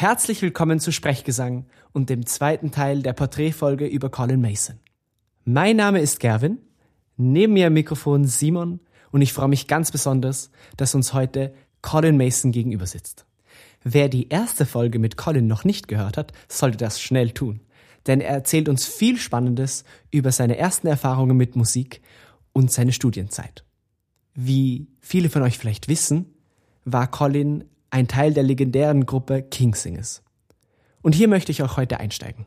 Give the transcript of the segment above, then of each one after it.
Herzlich willkommen zu Sprechgesang und dem zweiten Teil der Porträtfolge über Colin Mason. Mein Name ist Gerwin, neben mir am Mikrofon Simon und ich freue mich ganz besonders, dass uns heute Colin Mason gegenüber sitzt. Wer die erste Folge mit Colin noch nicht gehört hat, sollte das schnell tun, denn er erzählt uns viel Spannendes über seine ersten Erfahrungen mit Musik und seine Studienzeit. Wie viele von euch vielleicht wissen, war Colin ein Teil der legendären Gruppe Kingsingers. Und hier möchte ich auch heute einsteigen.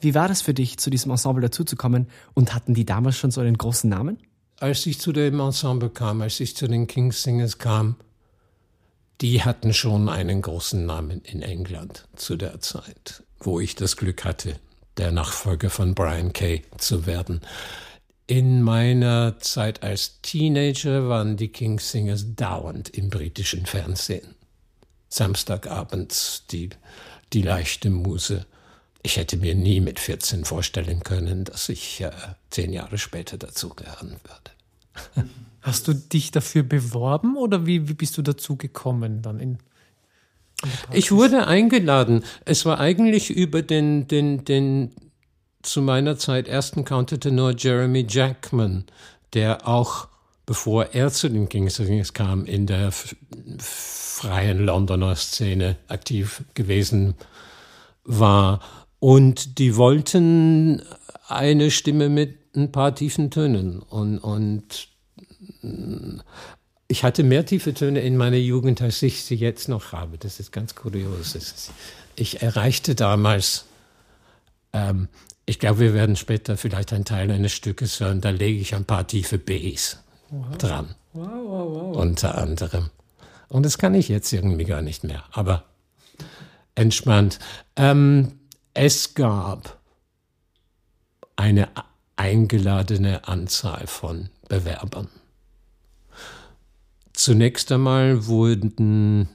Wie war das für dich, zu diesem Ensemble dazuzukommen und hatten die damals schon so einen großen Namen? Als ich zu dem Ensemble kam, als ich zu den Kingsingers kam, die hatten schon einen großen Namen in England zu der Zeit, wo ich das Glück hatte, der Nachfolger von Brian Kay zu werden. In meiner Zeit als Teenager waren die Kingsingers dauernd im britischen Fernsehen. Samstagabends die, die leichte Muse. Ich hätte mir nie mit 14 vorstellen können, dass ich äh, zehn Jahre später dazugehören würde. Hast du dich dafür beworben oder wie, wie bist du dazu gekommen dann in, ich wurde eingeladen. Es war eigentlich über den, den, den zu meiner Zeit ersten Countertenor Jeremy Jackman, der auch, bevor er zu den Kings kam, in der freien Londoner Szene aktiv gewesen war. Und die wollten eine Stimme mit ein paar tiefen Tönen. Und, und ich hatte mehr tiefe Töne in meiner Jugend, als ich sie jetzt noch habe. Das ist ganz kurios. Ich erreichte damals ähm, ich glaube, wir werden später vielleicht einen Teil eines Stückes hören, da lege ich ein paar tiefe Bs wow. dran. Wow, wow, unter anderem. Und das kann ich jetzt irgendwie gar nicht mehr, aber entspannt. Ähm, es gab eine eingeladene Anzahl von Bewerbern. Zunächst einmal wurden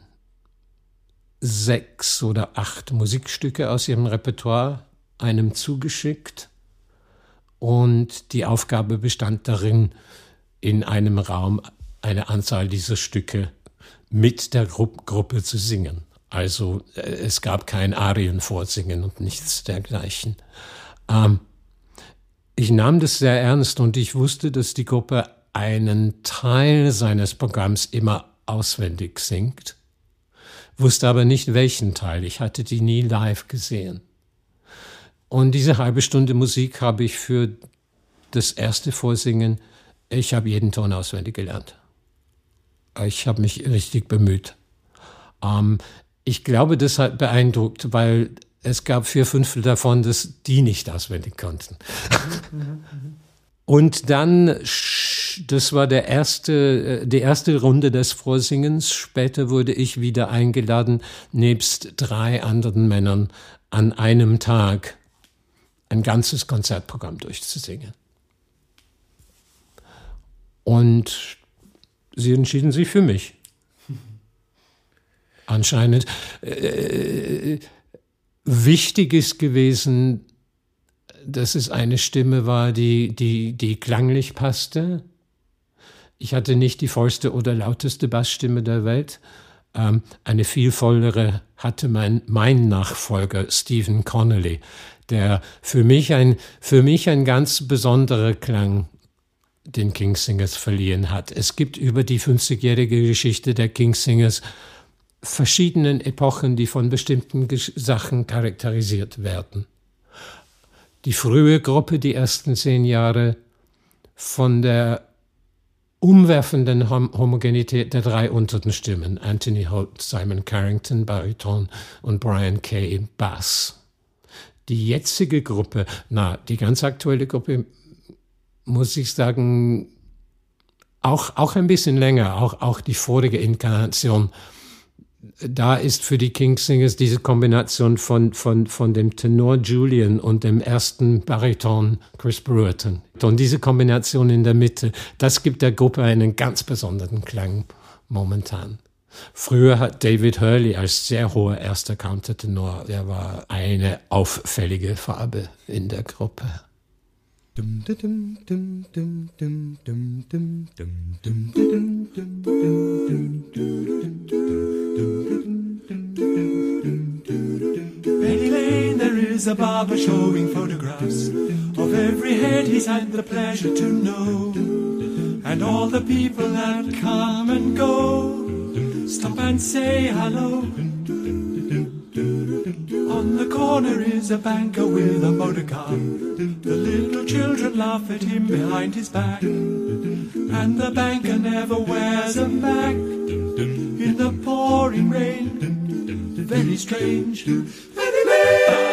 sechs oder acht Musikstücke aus ihrem Repertoire einem zugeschickt und die Aufgabe bestand darin, in einem Raum eine Anzahl dieser Stücke mit der Gru Gruppe zu singen. Also äh, es gab kein Arienvorsingen und nichts dergleichen. Ähm, ich nahm das sehr ernst und ich wusste, dass die Gruppe einen Teil seines Programms immer auswendig singt, wusste aber nicht welchen Teil. Ich hatte die nie live gesehen. Und diese halbe Stunde Musik habe ich für das erste Vorsingen, ich habe jeden Ton auswendig gelernt. Ich habe mich richtig bemüht. Ähm, ich glaube, das hat beeindruckt, weil es gab vier Fünftel davon, dass die nicht auswendig konnten. Und dann, das war der erste, äh, die erste Runde des Vorsingens. Später wurde ich wieder eingeladen, nebst drei anderen Männern an einem Tag ein ganzes Konzertprogramm durchzusingen. Und sie entschieden sich für mich. Anscheinend äh, wichtig ist gewesen, dass es eine Stimme war, die, die, die klanglich passte. Ich hatte nicht die vollste oder lauteste Bassstimme der Welt. Ähm, eine viel vollere hatte mein, mein Nachfolger Stephen Connolly, der für mich ein, für mich ein ganz besonderer Klang den Kingsingers verliehen hat. Es gibt über die 50-jährige Geschichte der Kingsingers verschiedenen Epochen, die von bestimmten Sachen charakterisiert werden. Die frühe Gruppe, die ersten zehn Jahre, von der umwerfenden Hom Homogenität der drei unteren Stimmen, Anthony Holt, Simon Carrington, Bariton und Brian Kay, Bass. Die jetzige Gruppe, na, die ganz aktuelle Gruppe, muss ich sagen, auch, auch ein bisschen länger, auch, auch die vorige Inkarnation, da ist für die Kingsingers diese Kombination von, von, von dem Tenor Julian und dem ersten Bariton Chris Brewerton. Und diese Kombination in der Mitte, das gibt der Gruppe einen ganz besonderen Klang momentan. Früher hat David Hurley als sehr hoher erster Countertenor, der war eine auffällige Farbe in der Gruppe. Is a barber showing photographs of every head he's had the pleasure to know. And all the people that come and go stop and say hello. On the corner is a banker with a motor car. The little children laugh at him behind his back. And the banker never wears a Mac in the pouring rain. Very strange. Penny Lane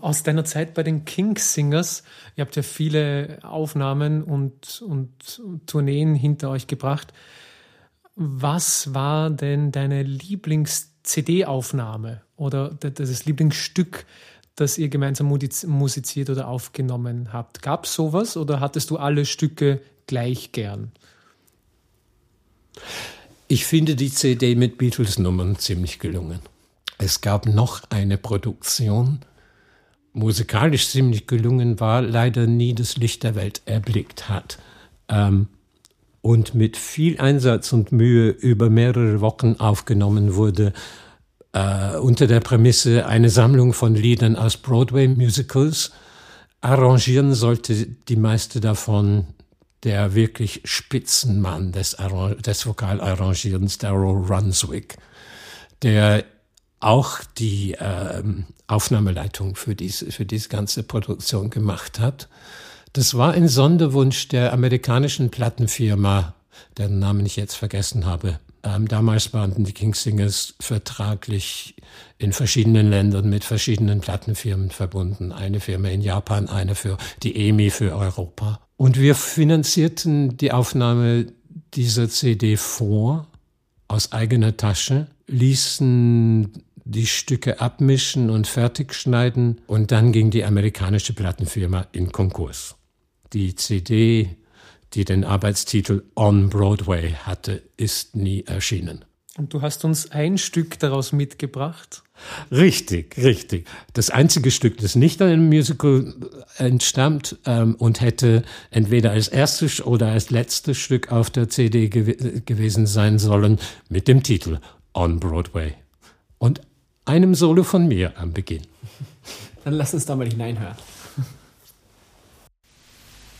Aus deiner Zeit bei den Kingsingers, ihr habt ja viele Aufnahmen und, und Tourneen hinter euch gebracht. Was war denn deine Lieblings-CD-Aufnahme oder das Lieblingsstück, das ihr gemeinsam musiz- musiziert oder aufgenommen habt? Gab es sowas oder hattest du alle Stücke gleich gern? Ich finde die CD mit Beatles-Nummern ziemlich gelungen. Es gab noch eine Produktion, musikalisch ziemlich gelungen war, leider nie das Licht der Welt erblickt hat. Ähm, und mit viel Einsatz und Mühe über mehrere Wochen aufgenommen wurde, äh, unter der Prämisse eine Sammlung von Liedern aus Broadway-Musicals. Arrangieren sollte die meiste davon der wirklich Spitzenmann des, des Vokalarrangierens, Darrell Runswick, der auch die ähm, Aufnahmeleitung für diese, für diese ganze Produktion gemacht hat. Das war ein Sonderwunsch der amerikanischen Plattenfirma, deren Namen ich jetzt vergessen habe. Ähm, damals waren die Kingsingers vertraglich in verschiedenen Ländern mit verschiedenen Plattenfirmen verbunden. Eine Firma in Japan, eine für die EMI für Europa. Und wir finanzierten die Aufnahme dieser CD vor aus eigener Tasche, ließen die Stücke abmischen und fertigschneiden und dann ging die amerikanische Plattenfirma in Konkurs. Die CD, die den Arbeitstitel On Broadway hatte, ist nie erschienen. Und du hast uns ein Stück daraus mitgebracht. Richtig, richtig. Das einzige Stück, das nicht an einem Musical entstammt ähm, und hätte entweder als erstes oder als letztes Stück auf der CD gew gewesen sein sollen, mit dem Titel On Broadway. Und einem Solo von mir am Beginn. Dann lass uns da mal hineinhören.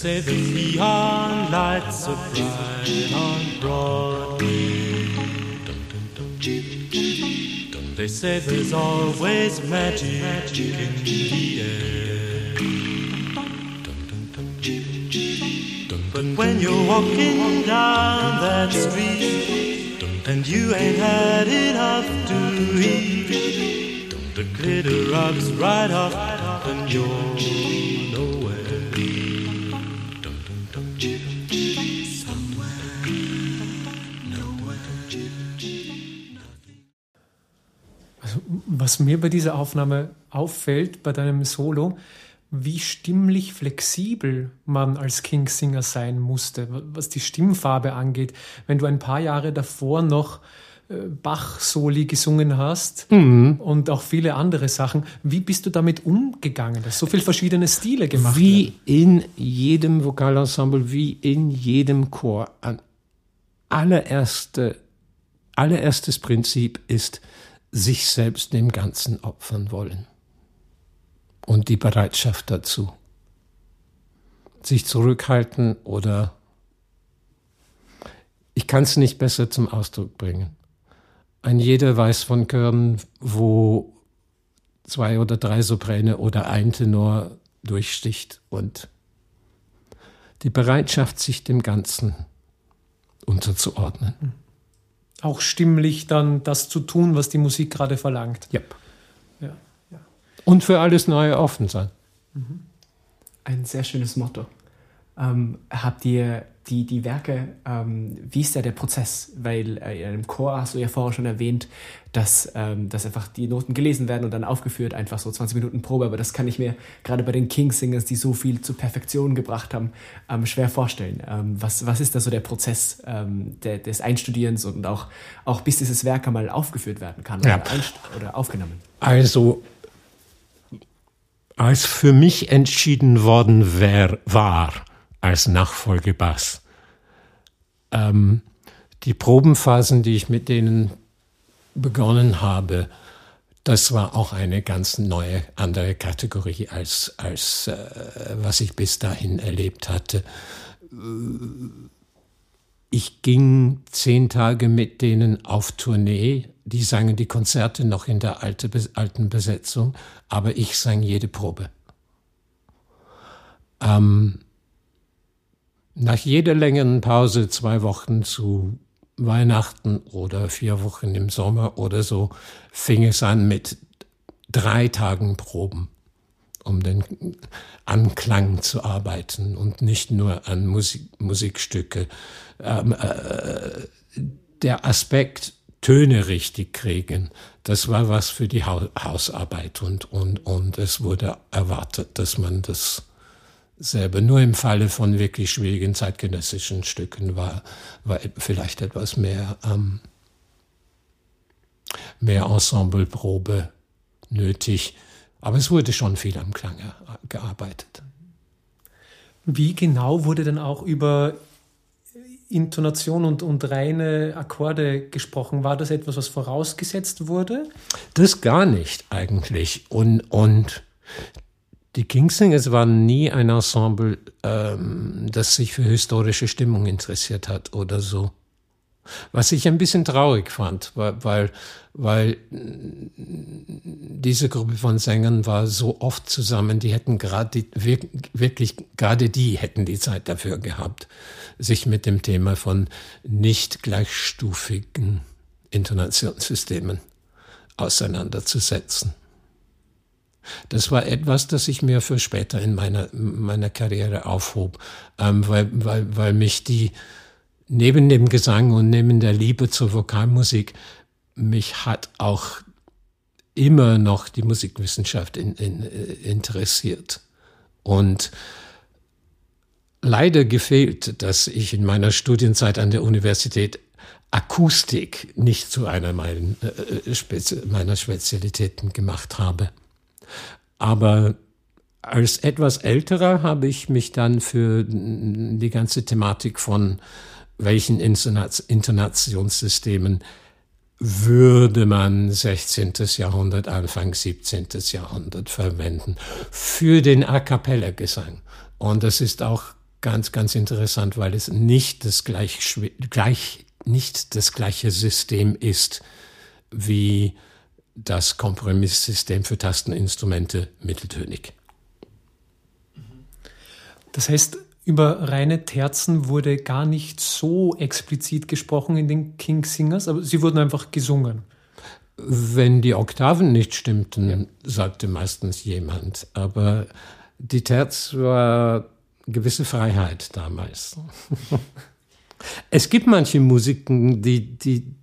say the neon lights are bright on Broadway. They say there's always magic in the air. But when you're walking down that street and you ain't had enough to eat, the glitter rubs right off and you're Was mir bei dieser Aufnahme auffällt, bei deinem Solo, wie stimmlich flexibel man als Kingsinger sein musste, was die Stimmfarbe angeht. Wenn du ein paar Jahre davor noch äh, Bach-Soli gesungen hast und auch viele andere Sachen, wie bist du damit umgegangen, dass so viele verschiedene Stile gemacht Wie werden? in jedem Vokalensemble, wie in jedem Chor. An allererste, allererstes Prinzip ist, sich selbst dem Ganzen opfern wollen. Und die Bereitschaft dazu. Sich zurückhalten oder ich kann es nicht besser zum Ausdruck bringen. Ein jeder weiß von Chören, wo zwei oder drei Sopräne oder ein Tenor durchsticht und die Bereitschaft, sich dem Ganzen unterzuordnen. Auch stimmlich dann das zu tun, was die Musik gerade verlangt. Yep. Ja, ja. Und für alles Neue offen sein. Ein sehr schönes Motto. Ähm, habt ihr die, die Werke, ähm, wie ist da der Prozess? Weil äh, in einem Chor hast du ja vorher schon erwähnt, dass, ähm, dass einfach die Noten gelesen werden und dann aufgeführt, einfach so 20 Minuten Probe. Aber das kann ich mir gerade bei den King-Singers, die so viel zur Perfektion gebracht haben, ähm, schwer vorstellen. Ähm, was, was ist da so der Prozess ähm, der, des Einstudierens und auch, auch bis dieses Werk einmal aufgeführt werden kann Ja. oder, einst- oder aufgenommen? Also, als für mich entschieden worden wär, war, als Nachfolgebass, ähm, die Probenphasen, die ich mit denen begonnen habe, das war auch eine ganz neue, andere Kategorie als, als äh, was ich bis dahin erlebt hatte. Ich ging zehn Tage mit denen auf Tournee. Die sangen die Konzerte noch in der alte, alten Besetzung, aber ich sang jede Probe. Ähm, nach jeder längeren Pause, zwei Wochen zu Weihnachten oder vier Wochen im Sommer oder so, fing es an mit drei Tagen Proben, um den Anklang zu arbeiten und nicht nur an Musik, Musikstücke. Ähm, äh, der Aspekt Töne richtig kriegen, das war was für die Hau Hausarbeit und, und, und es wurde erwartet, dass man das selber. Nur im Falle von wirklich schwierigen zeitgenössischen Stücken war, war vielleicht etwas mehr, ähm, mehr Ensembleprobe nötig. Aber es wurde schon viel am Klang gearbeitet. Wie genau wurde denn auch über Intonation und, und reine Akkorde gesprochen? War das etwas, was vorausgesetzt wurde? Das gar nicht eigentlich. Und, und die Kingsingers waren nie ein Ensemble, ähm, das sich für historische Stimmung interessiert hat oder so. Was ich ein bisschen traurig fand, weil, weil, weil diese Gruppe von Sängern war so oft zusammen, die hätten gerade, wirklich, gerade die hätten die Zeit dafür gehabt, sich mit dem Thema von nicht gleichstufigen Intonationssystemen auseinanderzusetzen. Das war etwas, das ich mir für später in meiner, meiner Karriere aufhob, ähm, weil, weil, weil mich die, neben dem Gesang und neben der Liebe zur Vokalmusik, mich hat auch immer noch die Musikwissenschaft in, in, interessiert. Und leider gefehlt, dass ich in meiner Studienzeit an der Universität Akustik nicht zu einer meiner, äh, Spezi meiner Spezialitäten gemacht habe. Aber als etwas älterer habe ich mich dann für die ganze Thematik von welchen Intonationssystemen würde man 16. Jahrhundert, Anfang 17. Jahrhundert verwenden für den A cappella Gesang. Und das ist auch ganz, ganz interessant, weil es nicht das gleich, gleich, nicht das gleiche System ist wie das Kompromisssystem für Tasteninstrumente mitteltönig. Das heißt, über reine Terzen wurde gar nicht so explizit gesprochen in den King Singers, aber sie wurden einfach gesungen. Wenn die Oktaven nicht stimmten, ja. sagte meistens jemand. Aber die Terz war gewisse Freiheit damals. es gibt manche Musiken, die, die,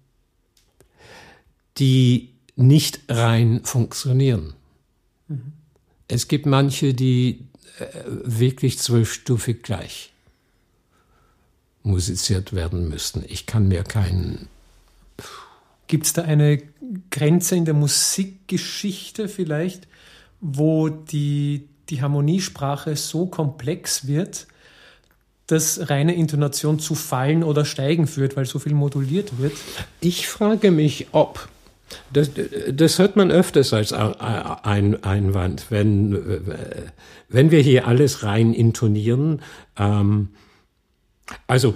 die nicht rein funktionieren. Mhm. Es gibt manche, die äh, wirklich zwölfstufig gleich musiziert werden müssten. Ich kann mir keinen. Gibt es da eine Grenze in der Musikgeschichte vielleicht, wo die, die Harmoniesprache so komplex wird, dass reine Intonation zu Fallen oder Steigen führt, weil so viel moduliert wird? Ich frage mich, ob das, das hört man öfters als ein Einwand, wenn, wenn wir hier alles rein intonieren. Ähm, also,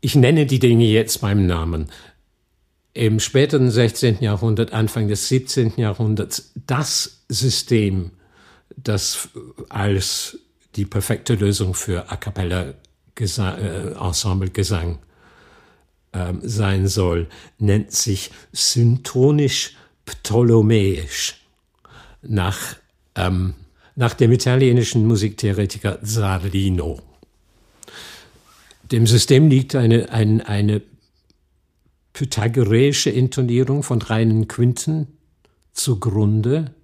ich nenne die Dinge jetzt beim Namen. Im späteren 16. Jahrhundert, Anfang des 17. Jahrhunderts, das System, das als die perfekte Lösung für A cappella äh, Ensemble Gesang ähm, sein soll, nennt sich syntonisch ptolemäisch nach, ähm, nach dem italienischen Musiktheoretiker Zarlino. Dem System liegt eine, eine, eine pythagoreische Intonierung von reinen Quinten zugrunde.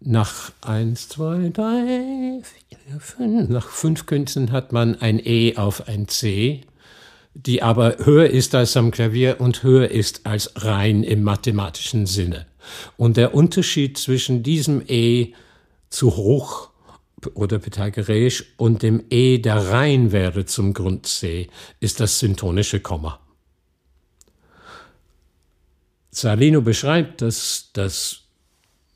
Nach eins, zwei, drei, vier, fünf, nach fünf Quinten hat man ein E auf ein C, die aber höher ist als am Klavier und höher ist als rein im mathematischen Sinne. Und der Unterschied zwischen diesem E zu hoch oder pythagoreisch und dem E, der rein wäre zum Grund C, ist das syntonische Komma. Salino beschreibt, dass, dass,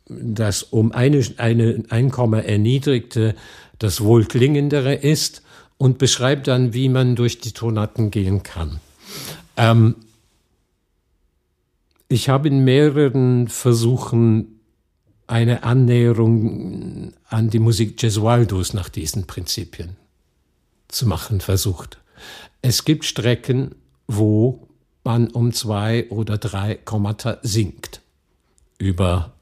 dass um eine, eine, ein Komma erniedrigte das wohlklingendere ist und beschreibt dann, wie man durch die Tonaten gehen kann. Ähm, ich habe in mehreren Versuchen eine Annäherung an die Musik Gesualdos nach diesen Prinzipien zu machen versucht. Es gibt Strecken, wo man um zwei oder drei Kommata singt. Über,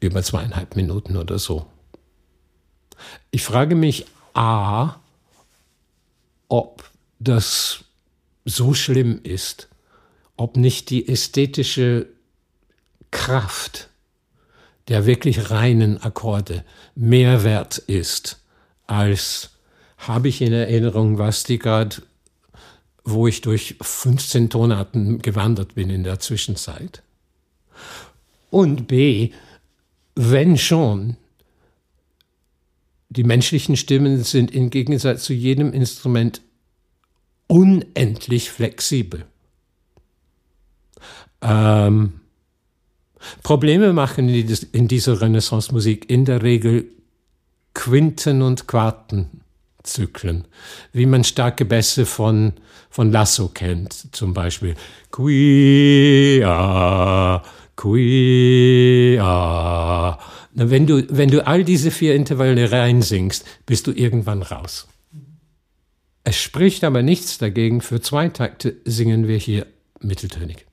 über zweieinhalb Minuten oder so. Ich frage mich A, ob das so schlimm ist, ob nicht die ästhetische Kraft der wirklich reinen Akkorde mehr wert ist als habe ich in Erinnerung, was die gerade wo ich durch 15 Tonarten gewandert bin in der Zwischenzeit. Und B, wenn schon, die menschlichen Stimmen sind im Gegensatz zu jedem Instrument unendlich flexibel. Ähm, Probleme machen in dieser Renaissance-Musik in der Regel Quinten und Quarten. Zyklen, wie man starke Bässe von, von Lasso kennt, zum Beispiel. Quia, quia. Wenn du, wenn du all diese vier Intervalle reinsingst, bist du irgendwann raus. Es spricht aber nichts dagegen, für zwei Takte singen wir hier mitteltönig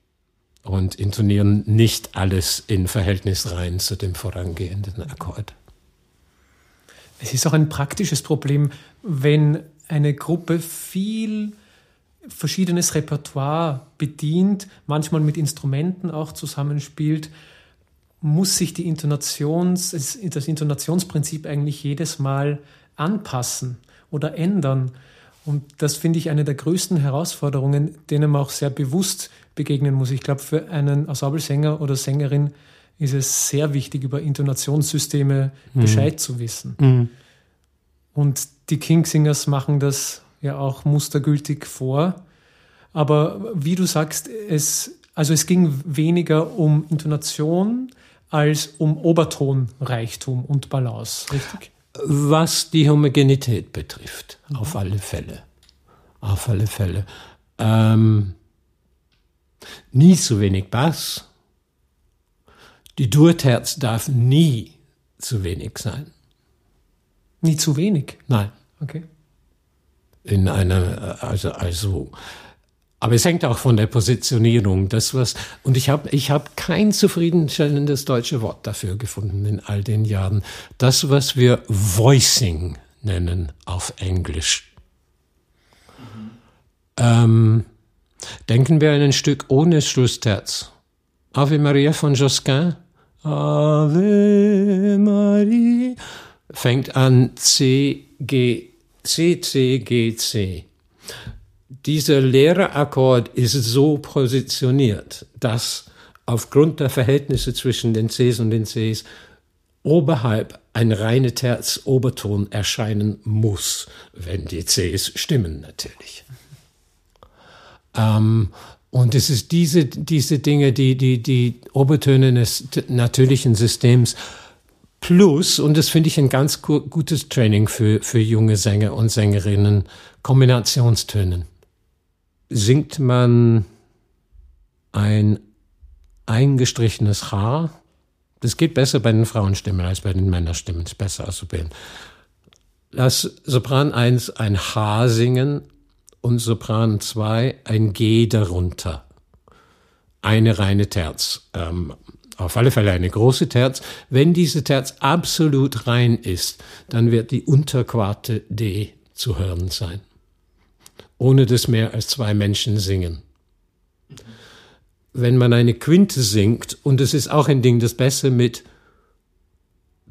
und intonieren nicht alles in Verhältnis rein zu dem vorangehenden Akkord. Es ist auch ein praktisches Problem, wenn eine Gruppe viel verschiedenes Repertoire bedient, manchmal mit Instrumenten auch zusammenspielt, muss sich die Intonations, das Intonationsprinzip eigentlich jedes Mal anpassen oder ändern. Und das finde ich eine der größten Herausforderungen, denen man auch sehr bewusst begegnen muss. Ich glaube, für einen Ensemblesänger oder Sängerin ist es sehr wichtig, über Intonationssysteme mhm. Bescheid zu wissen. Mhm. Und die Kingsingers machen das ja auch mustergültig vor. Aber wie du sagst, es, also es ging weniger um Intonation als um Obertonreichtum und Balance, richtig? Was die Homogenität betrifft, mhm. auf alle Fälle. Auf alle Fälle. Ähm, nie zu wenig Bass, die Durterz darf nie zu wenig sein. Nie zu wenig? Nein. Okay. In einer, also, also, aber es hängt auch von der Positionierung. Das was, und ich habe ich hab kein zufriedenstellendes deutsche Wort dafür gefunden in all den Jahren. Das, was wir Voicing nennen auf Englisch. Mhm. Ähm, denken wir an ein Stück ohne Schlussterz. Ave Maria von Josquin. Ave Maria fängt an C, G, C, C, G, C. Dieser leere Akkord ist so positioniert, dass aufgrund der Verhältnisse zwischen den Cs und den Cs oberhalb ein reine Terz Oberton erscheinen muss, wenn die Cs stimmen natürlich. Ähm, und es ist diese, diese Dinge, die, die, die Obertöne des natürlichen Systems plus, und das finde ich ein ganz gutes Training für, für junge Sänger und Sängerinnen, Kombinationstönen. Singt man ein eingestrichenes H Das geht besser bei den Frauenstimmen als bei den Männerstimmen. Ist besser auszubilden. Lass Sopran 1 ein H singen und Sopran 2 ein G darunter. Eine reine Terz. Ähm, auf alle Fälle eine große Terz. Wenn diese Terz absolut rein ist, dann wird die Unterquarte D zu hören sein. Ohne dass mehr als zwei Menschen singen. Wenn man eine Quinte singt, und es ist auch ein Ding, das besser mit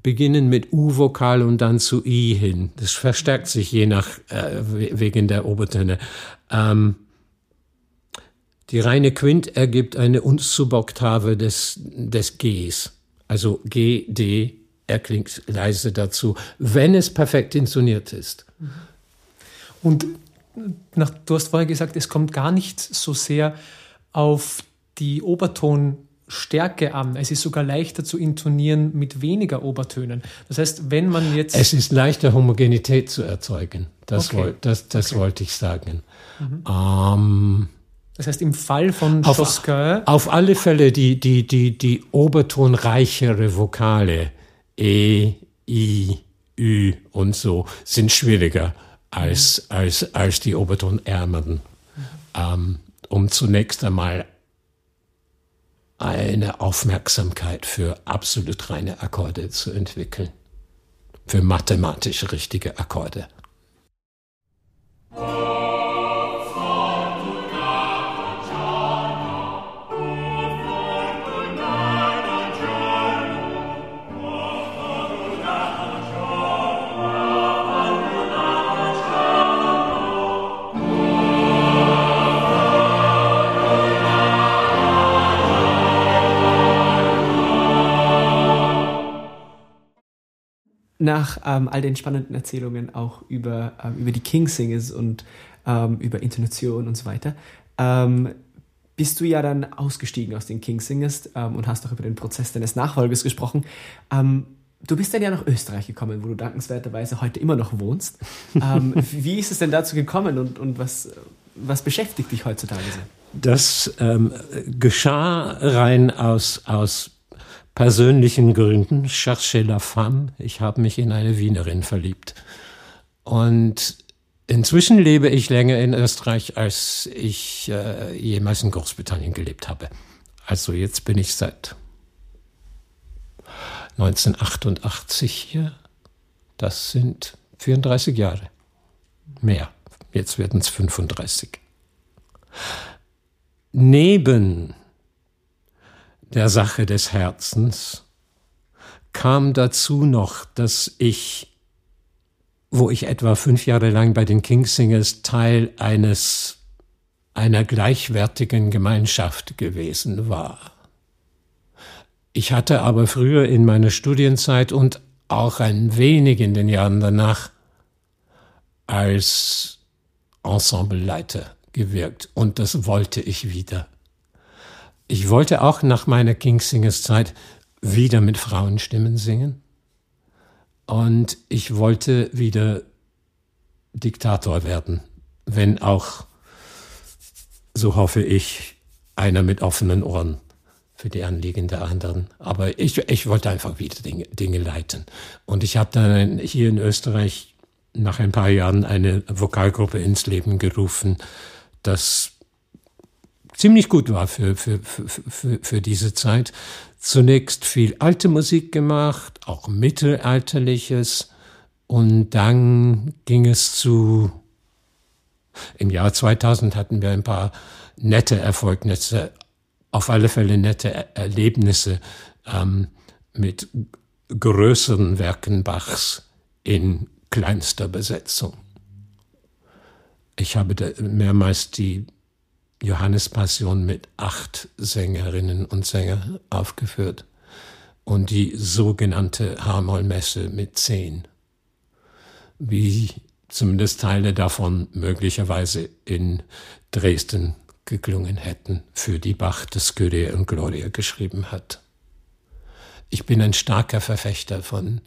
beginnen mit U-Vokal und dann zu I hin. Das verstärkt sich je nach, äh, wegen der Obertöne. Ähm, die reine Quint ergibt eine Unsub-Oktave des, des Gs. Also G, D, er klingt leise dazu, wenn es perfekt intoniert ist. Und nach, du hast vorher gesagt, es kommt gar nicht so sehr auf die Obertonstärke an. Es ist sogar leichter zu intonieren mit weniger Obertönen. Das heißt, wenn man jetzt. Es ist leichter, Homogenität zu erzeugen. Das, okay. woll, das, das okay. wollte ich sagen. Mhm. Ähm, das heißt, im Fall von auf, Josquin auf alle Fälle die, die, die, die obertonreichere Vokale E, I, Ü und so sind schwieriger als, mhm. als, als die obertonärmeren. Mhm. Ähm, um zunächst einmal eine Aufmerksamkeit für absolut reine Akkorde zu entwickeln. Für mathematisch richtige Akkorde. Nach ähm, all den spannenden Erzählungen auch über, ähm, über die King Singers und ähm, über Intonation und so weiter, ähm, bist du ja dann ausgestiegen aus den King Singers ähm, und hast auch über den Prozess deines Nachfolgers gesprochen. Ähm, du bist dann ja nach Österreich gekommen, wo du dankenswerterweise heute immer noch wohnst. wie ist es denn dazu gekommen und, und was, was beschäftigt dich heutzutage so? Das geschah rein aus, aus persönlichen Gründen, cherche la femme, ich habe mich in eine Wienerin verliebt. Und inzwischen lebe ich länger in Österreich, als ich äh, jemals in Großbritannien gelebt habe. Also jetzt bin ich seit 1988 hier. Das sind 34 Jahre. Mehr. Jetzt werden es 35. Neben der Sache des Herzens kam dazu noch, dass ich, wo ich etwa fünf Jahre lang bei den Kingsingers Teil eines einer gleichwertigen Gemeinschaft gewesen war. Ich hatte aber früher in meiner Studienzeit und auch ein wenig in den Jahren danach als Ensembleleiter gewirkt und das wollte ich wieder. Ich wollte auch nach meiner Kingsingers Zeit wieder mit Frauenstimmen singen. Und ich wollte wieder Diktator werden, wenn auch, so hoffe ich, einer mit offenen Ohren für die Anliegen der anderen. Aber ich, ich wollte einfach wieder Dinge, Dinge leiten. Und ich habe dann hier in Österreich nach ein paar Jahren eine Vokalgruppe ins Leben gerufen, das ziemlich gut war für, für, für, für, diese Zeit. Zunächst viel alte Musik gemacht, auch mittelalterliches. Und dann ging es zu, im Jahr 2000 hatten wir ein paar nette Erfolgnisse, auf alle Fälle nette Erlebnisse ähm, mit größeren Werken Bachs in kleinster Besetzung. Ich habe mehrmals die Johannespassion mit acht Sängerinnen und Sängern aufgeführt und die sogenannte H-Moll-Messe mit zehn. Wie zumindest Teile davon möglicherweise in Dresden geklungen hätten, für die Bach das Kyrie und Gloria geschrieben hat. Ich bin ein starker Verfechter von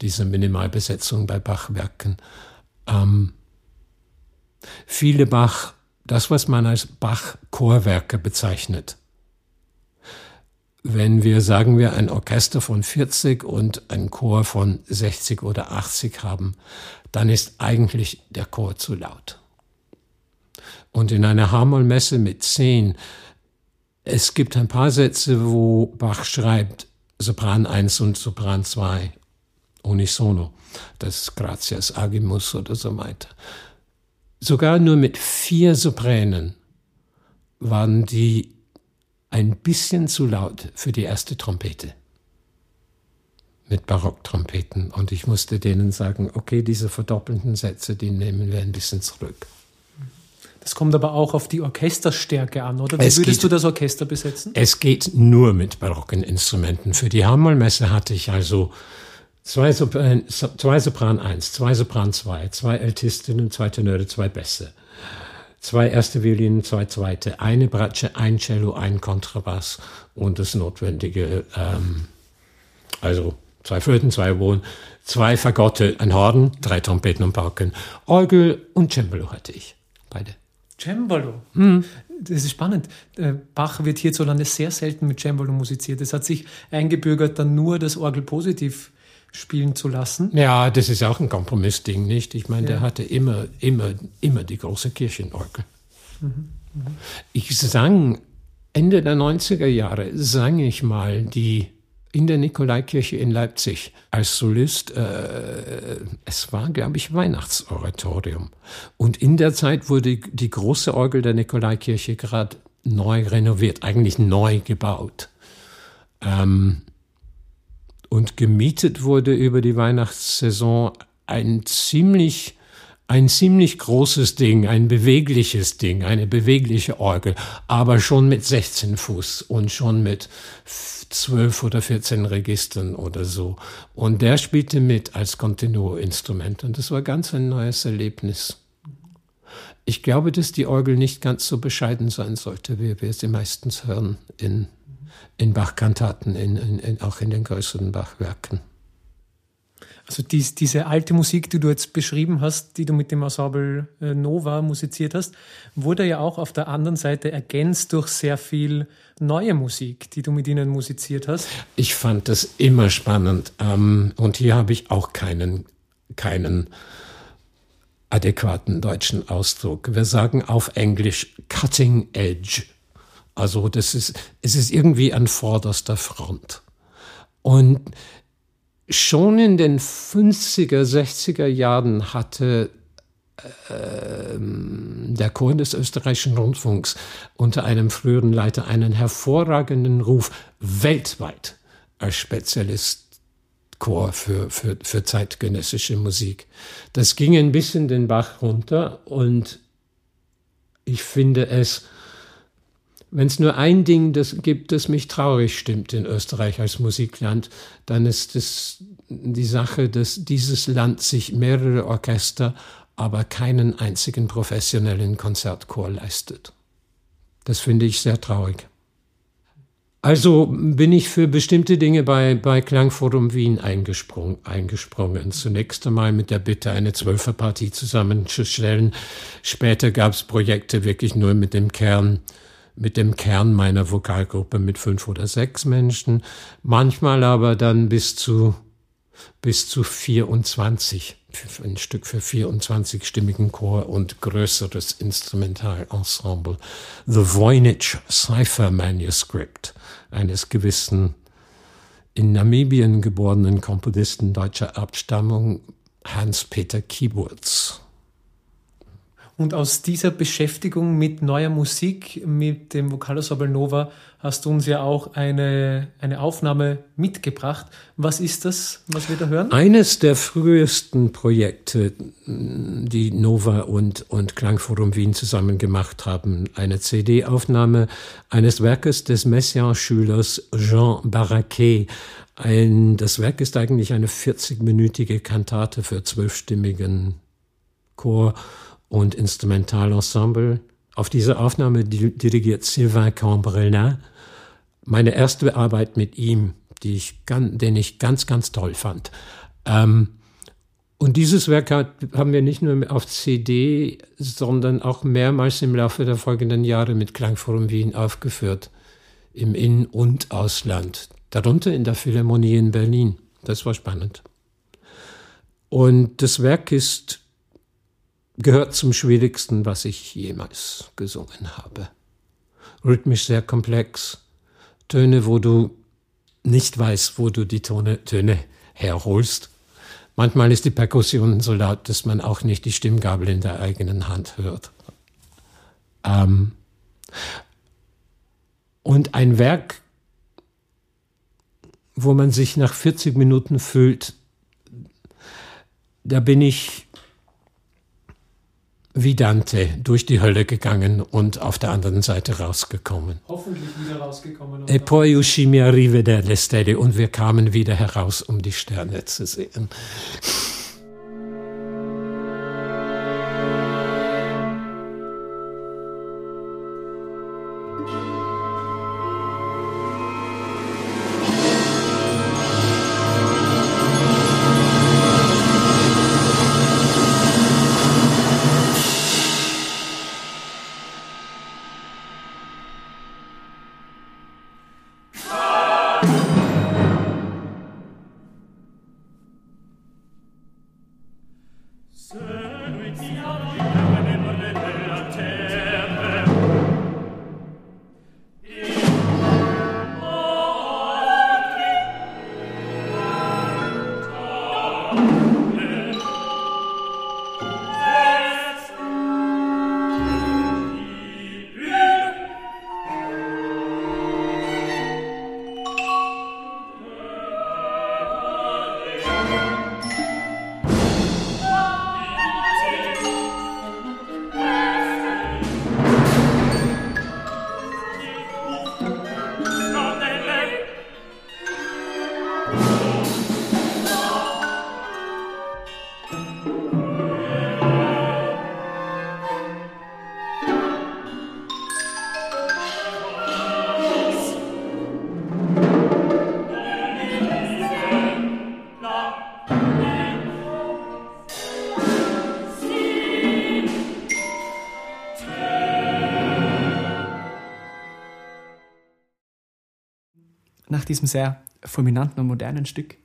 dieser Minimalbesetzung bei Bachwerken. Ähm, viele Bach das, was man als Bach-Chorwerke bezeichnet, wenn wir, sagen wir, ein Orchester von 40 und ein Chor von 60 oder 80 haben, dann ist eigentlich der Chor zu laut. Und in einer Harmolmesse mit 10, es gibt ein paar Sätze, wo Bach schreibt, Sopran 1 und Sopran 2, unisono, das ist Gratias Agimus oder so weiter. Sogar nur mit vier Sopranen waren die ein bisschen zu laut für die erste Trompete. Mit Barocktrompeten. Und ich musste denen sagen, okay, diese verdoppelten Sätze, die nehmen wir ein bisschen zurück. Das kommt aber auch auf die Orchesterstärke an, oder? Wie Es würdest geht- du das Orchester besetzen? Es geht nur mit barocken Instrumenten. Für die Hammermesse hatte ich also zwei Sopran, so- zwei Sopran 1, zwei Sopran 2, zwei Altistinnen, zwei Tenöre, zwei Bässe, zwei erste Violinen, zwei zweite, eine Bratsche, ein Cello, ein Kontrabass und das notwendige, ähm, also zwei Flöten, zwei Oboen, zwei Fagotte, ein Horn, drei Trompeten und Pauken, Orgel und Cembalo hatte ich. Beide. Cembalo. Hm. Das ist spannend. Äh, Bach wird hierzulande sehr selten mit Cembalo musiziert. Es hat sich eingebürgert, dann nur das Orgel positiv spielen zu lassen. Ja, das ist auch ein Kompromissding, nicht? Ich meine, Ja. der hatte immer, immer, immer die große Kirchenorgel. Ich sang Ende der 90er Jahre, sang ich mal die in der Nikolaikirche in Leipzig als Solist. Äh, es war, glaube ich, Weihnachtsoratorium. Und in der Zeit wurde die große Orgel der Nikolaikirche gerade neu renoviert, eigentlich neu gebaut. Ähm, und gemietet wurde über die Weihnachtssaison ein ziemlich, ein ziemlich großes Ding, ein bewegliches Ding, eine bewegliche Orgel, aber schon mit 16 Fuß und schon mit 12 oder 14 Registern oder so. Und der spielte mit als Continuo-Instrument und das war ganz ein neues Erlebnis. Ich glaube, dass die Orgel nicht ganz so bescheiden sein sollte, wie wir sie meistens hören in, in Bach-Kantaten, in, in, in, auch in den größeren Bachwerken. Also dies, diese alte Musik, die du jetzt beschrieben hast, die du mit dem Ensemble äh, Nova musiziert hast, wurde ja auch auf der anderen Seite ergänzt durch sehr viel neue Musik, die du mit ihnen musiziert hast. Ich fand das immer spannend. Ähm, und hier habe ich auch keinen, keinen adäquaten deutschen Ausdruck. Wir sagen auf Englisch cutting edge. Also das ist, es ist irgendwie an vorderster Front. Und schon in den 50er, 60er Jahren hatte ähm, der Chor des österreichischen Rundfunks unter einem früheren Leiter einen hervorragenden Ruf weltweit als Spezialistchor für, für, für zeitgenössische Musik. Das ging ein bisschen den Bach runter und ich finde es, wenn es nur ein Ding das gibt, das mich traurig stimmt in Österreich als Musikland, dann ist es die Sache, dass dieses Land sich mehrere Orchester, aber keinen einzigen professionellen Konzertchor leistet. Das finde ich sehr traurig. Also bin ich für bestimmte Dinge bei, bei Klangforum Wien eingesprungen, eingesprungen. Zunächst einmal mit der Bitte, eine Zwölferpartie zusammenzustellen. Später gab es Projekte wirklich nur mit dem Kern, mit dem Kern meiner Vokalgruppe mit fünf oder sechs Menschen. Manchmal aber dann bis zu, bis zu 24. Für ein Stück für 24-stimmigen Chor und größeres Instrumentalensemble. The Voynich Cipher Manuscript eines gewissen in Namibien geborenen Komponisten deutscher Abstammung Hans-Peter Kieburz. Und aus dieser Beschäftigung mit neuer Musik, mit dem Vokalensemble Nova, hast du uns ja auch eine, eine Aufnahme mitgebracht. Was ist das, was wir da hören? Eines der frühesten Projekte, die Nova und, und Klangforum Wien zusammen gemacht haben, eine CD-Aufnahme eines Werkes des Messiaen-Schülers Jean Barraquet. Ein, das Werk ist eigentlich eine 40-minütige Kantate für zwölfstimmigen Chor und Instrumentalensemble. Auf diese Aufnahme dirigiert Sylvain Cambrelin. Meine erste Arbeit mit ihm, die ich, den ich ganz, ganz toll fand. Ähm, und dieses Werk haben wir nicht nur auf CD, sondern auch mehrmals im Laufe der folgenden Jahre mit Klangforum Wien aufgeführt. im In- und Ausland, darunter in der Philharmonie in Berlin. Das war spannend. Und das Werk ist, gehört zum schwierigsten, was ich jemals gesungen habe. Rhythmisch sehr komplex. Töne, wo du nicht weißt, wo du die Tone, Töne herholst. Manchmal ist die Perkussion so laut, dass man auch nicht die Stimmgabel in der eigenen Hand hört. Ähm, und ein Werk, wo man sich nach 40 Minuten fühlt, da bin ich wie Dante durch die Hölle gegangen und auf der anderen Seite rausgekommen. Hoffentlich wieder rausgekommen. E poi uscimi a rivedere le stelle und wir kamen wieder heraus, um die Sterne zu sehen. Nach diesem sehr fulminanten und modernen Stück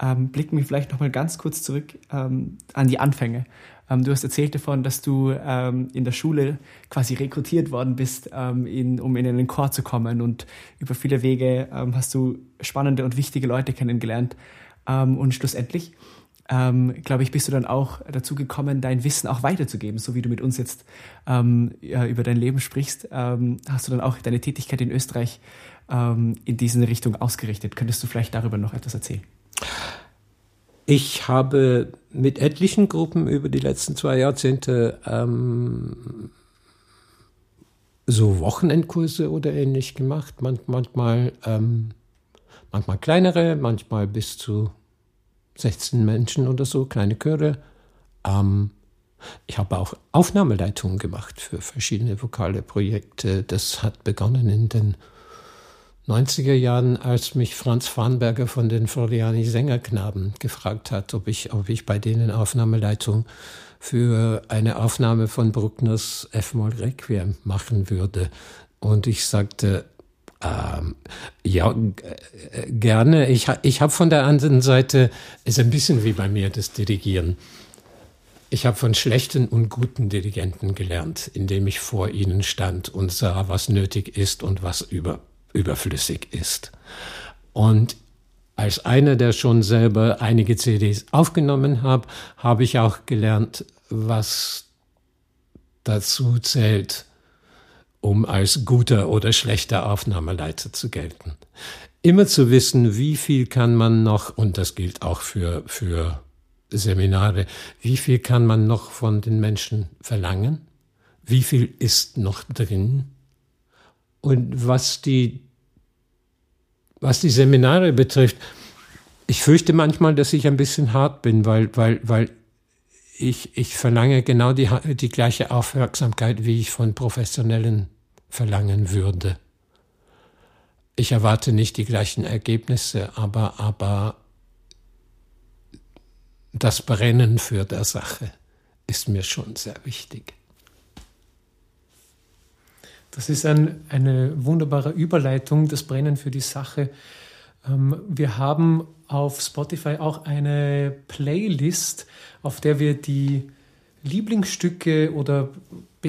ähm, blicken wir vielleicht noch mal ganz kurz zurück ähm, an die Anfänge. Ähm, du hast erzählt davon, dass du ähm, in der Schule quasi rekrutiert worden bist, ähm, in, um in einen Chor zu kommen und über viele Wege ähm, hast du spannende und wichtige Leute kennengelernt und schlussendlich ähm, glaube ich, bist du dann auch dazu gekommen, dein Wissen auch weiterzugeben, so wie du mit uns jetzt ähm, ja, über dein Leben sprichst. Ähm, hast du dann auch deine Tätigkeit in Österreich ähm, in diese Richtung ausgerichtet? Könntest du vielleicht darüber noch etwas erzählen? Ich habe mit etlichen Gruppen über die letzten zwei Jahrzehnte ähm, so Wochenendkurse oder ähnlich gemacht. Man, manchmal, ähm, manchmal kleinere, manchmal bis zu 16 Menschen oder so, kleine Chöre. Ähm, ich habe auch Aufnahmeleitungen gemacht für verschiedene vokale Projekte. Das hat begonnen in den 90er Jahren, als mich Franz Farnberger von den Floriani Sängerknaben gefragt hat, ob ich, ob ich bei denen Aufnahmeleitung für eine Aufnahme von Bruckners F-Moll Requiem machen würde. Und ich sagte, ähm, ja, äh, gerne. Ich, ich habe von der anderen Seite, ist ein bisschen wie bei mir das Dirigieren. Ich habe von schlechten und guten Dirigenten gelernt, indem ich vor ihnen stand und sah, was nötig ist und was über, überflüssig ist. Und als einer, der schon selber einige CDs aufgenommen hat, habe ich auch gelernt, was dazu zählt, um als guter oder schlechter Aufnahmeleiter zu gelten. Immer zu wissen, wie viel kann man noch, und das gilt auch für, für Seminare, wie viel kann man noch von den Menschen verlangen? Wie viel ist noch drin? Und was die was die Seminare betrifft, ich fürchte manchmal, dass ich ein bisschen hart bin, weil, weil, weil ich, ich verlange genau die, die gleiche Aufmerksamkeit, wie ich von Professionellen verlangen würde. Ich erwarte nicht die gleichen Ergebnisse, aber, aber das Brennen für der Sache ist mir schon sehr wichtig. Das ist ein, eine wunderbare Überleitung, das Brennen für die Sache. Ähm, wir haben auf Spotify auch eine Playlist, auf der wir die Lieblingsstücke oder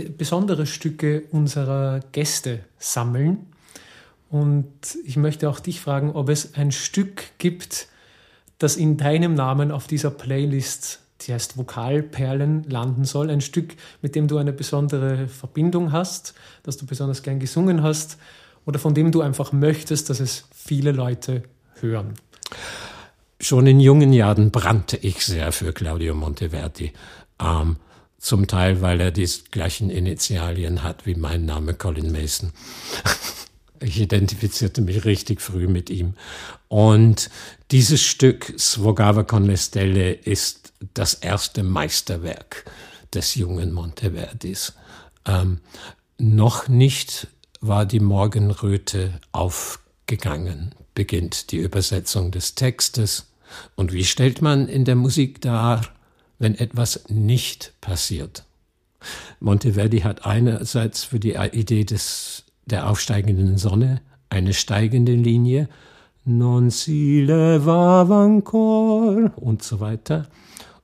besondere Stücke unserer Gäste sammeln. Und ich möchte auch dich fragen, ob es ein Stück gibt, das in deinem Namen auf dieser Playlist, die heißt Vokalperlen, landen soll. Ein Stück, mit dem du eine besondere Verbindung hast, das du besonders gern gesungen hast oder von dem du einfach möchtest, dass es viele Leute hören. Schon in jungen Jahren brannte ich sehr für Claudio Monteverdi. Ähm, zum Teil, weil er die gleichen Initialien hat wie mein Name Colin Mason. Ich identifizierte mich richtig früh mit ihm. Und dieses Stück Svogava con le Stelle ist das erste Meisterwerk des jungen Monteverdis. Ähm, noch nicht war die Morgenröte aufgegangen, beginnt die Übersetzung des Textes. Und wie stellt man in der Musik dar, wenn etwas nicht passiert? Monteverdi hat einerseits für die Idee des der aufsteigenden Sonne eine steigende Linie, non si levava ancor und so weiter.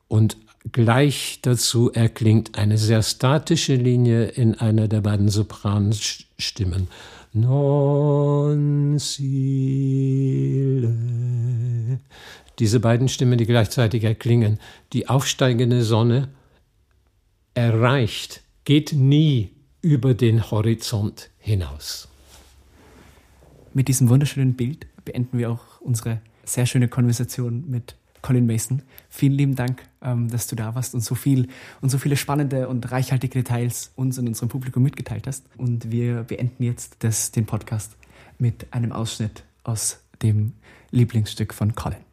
Und gleich dazu erklingt eine sehr statische Linie in einer der beiden Sopranstimmen. Non si le. Diese beiden Stimmen, die gleichzeitig erklingen. Die aufsteigende Sonne erreicht, geht nie über den Horizont hinaus. Mit diesem wunderschönen Bild beenden wir auch unsere sehr schöne Konversation mit Colin Mason. Vielen lieben Dank, ähm, dass du da warst und so viel und so viele spannende und reichhaltige Details uns und unserem Publikum mitgeteilt hast. Und wir beenden jetzt das, den Podcast mit einem Ausschnitt aus dem Lieblingsstück von Colin.